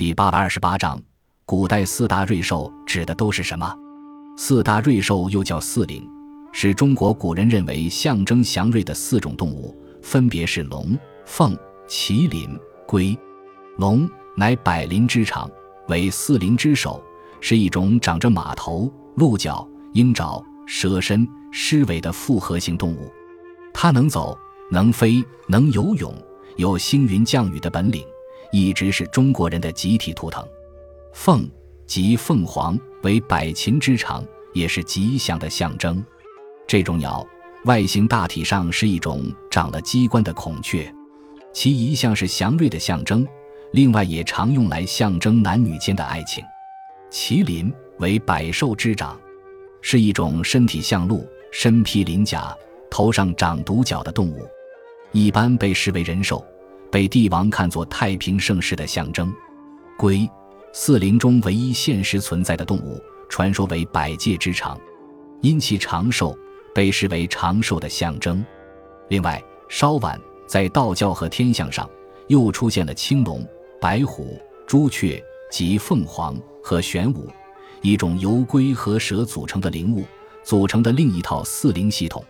第八百二十八章，古代四大瑞兽指的都是什么？四大瑞兽又叫四灵，是中国古人认为象征祥瑞的四种动物，分别是龙、凤、麒麟、龟。龙乃百灵之长，为四灵之首，是一种长着马头、鹿角、鹰爪、蛇身、狮尾的复合型动物。它能走，能飞，能游泳，有星云降雨的本领。一直是中国人的集体图腾，凤即凤凰，为百禽之长，也是吉祥的象征。这种鸟外形大体上是一种长了机关的孔雀，其一向是祥瑞的象征，另外也常用来象征男女间的爱情。麒麟为百兽之长，是一种身体像鹿、身披鳞甲、头上长独角的动物，一般被视为人兽。被帝王看作太平盛世的象征，龟，四灵中唯一现实存在的动物，传说为百界之长，因其长寿，被视为长寿的象征。另外，稍晚在道教和天象上，又出现了青龙、白虎、朱雀及凤凰和玄武，一种由龟和蛇组成的灵物组成的另一套四灵系统。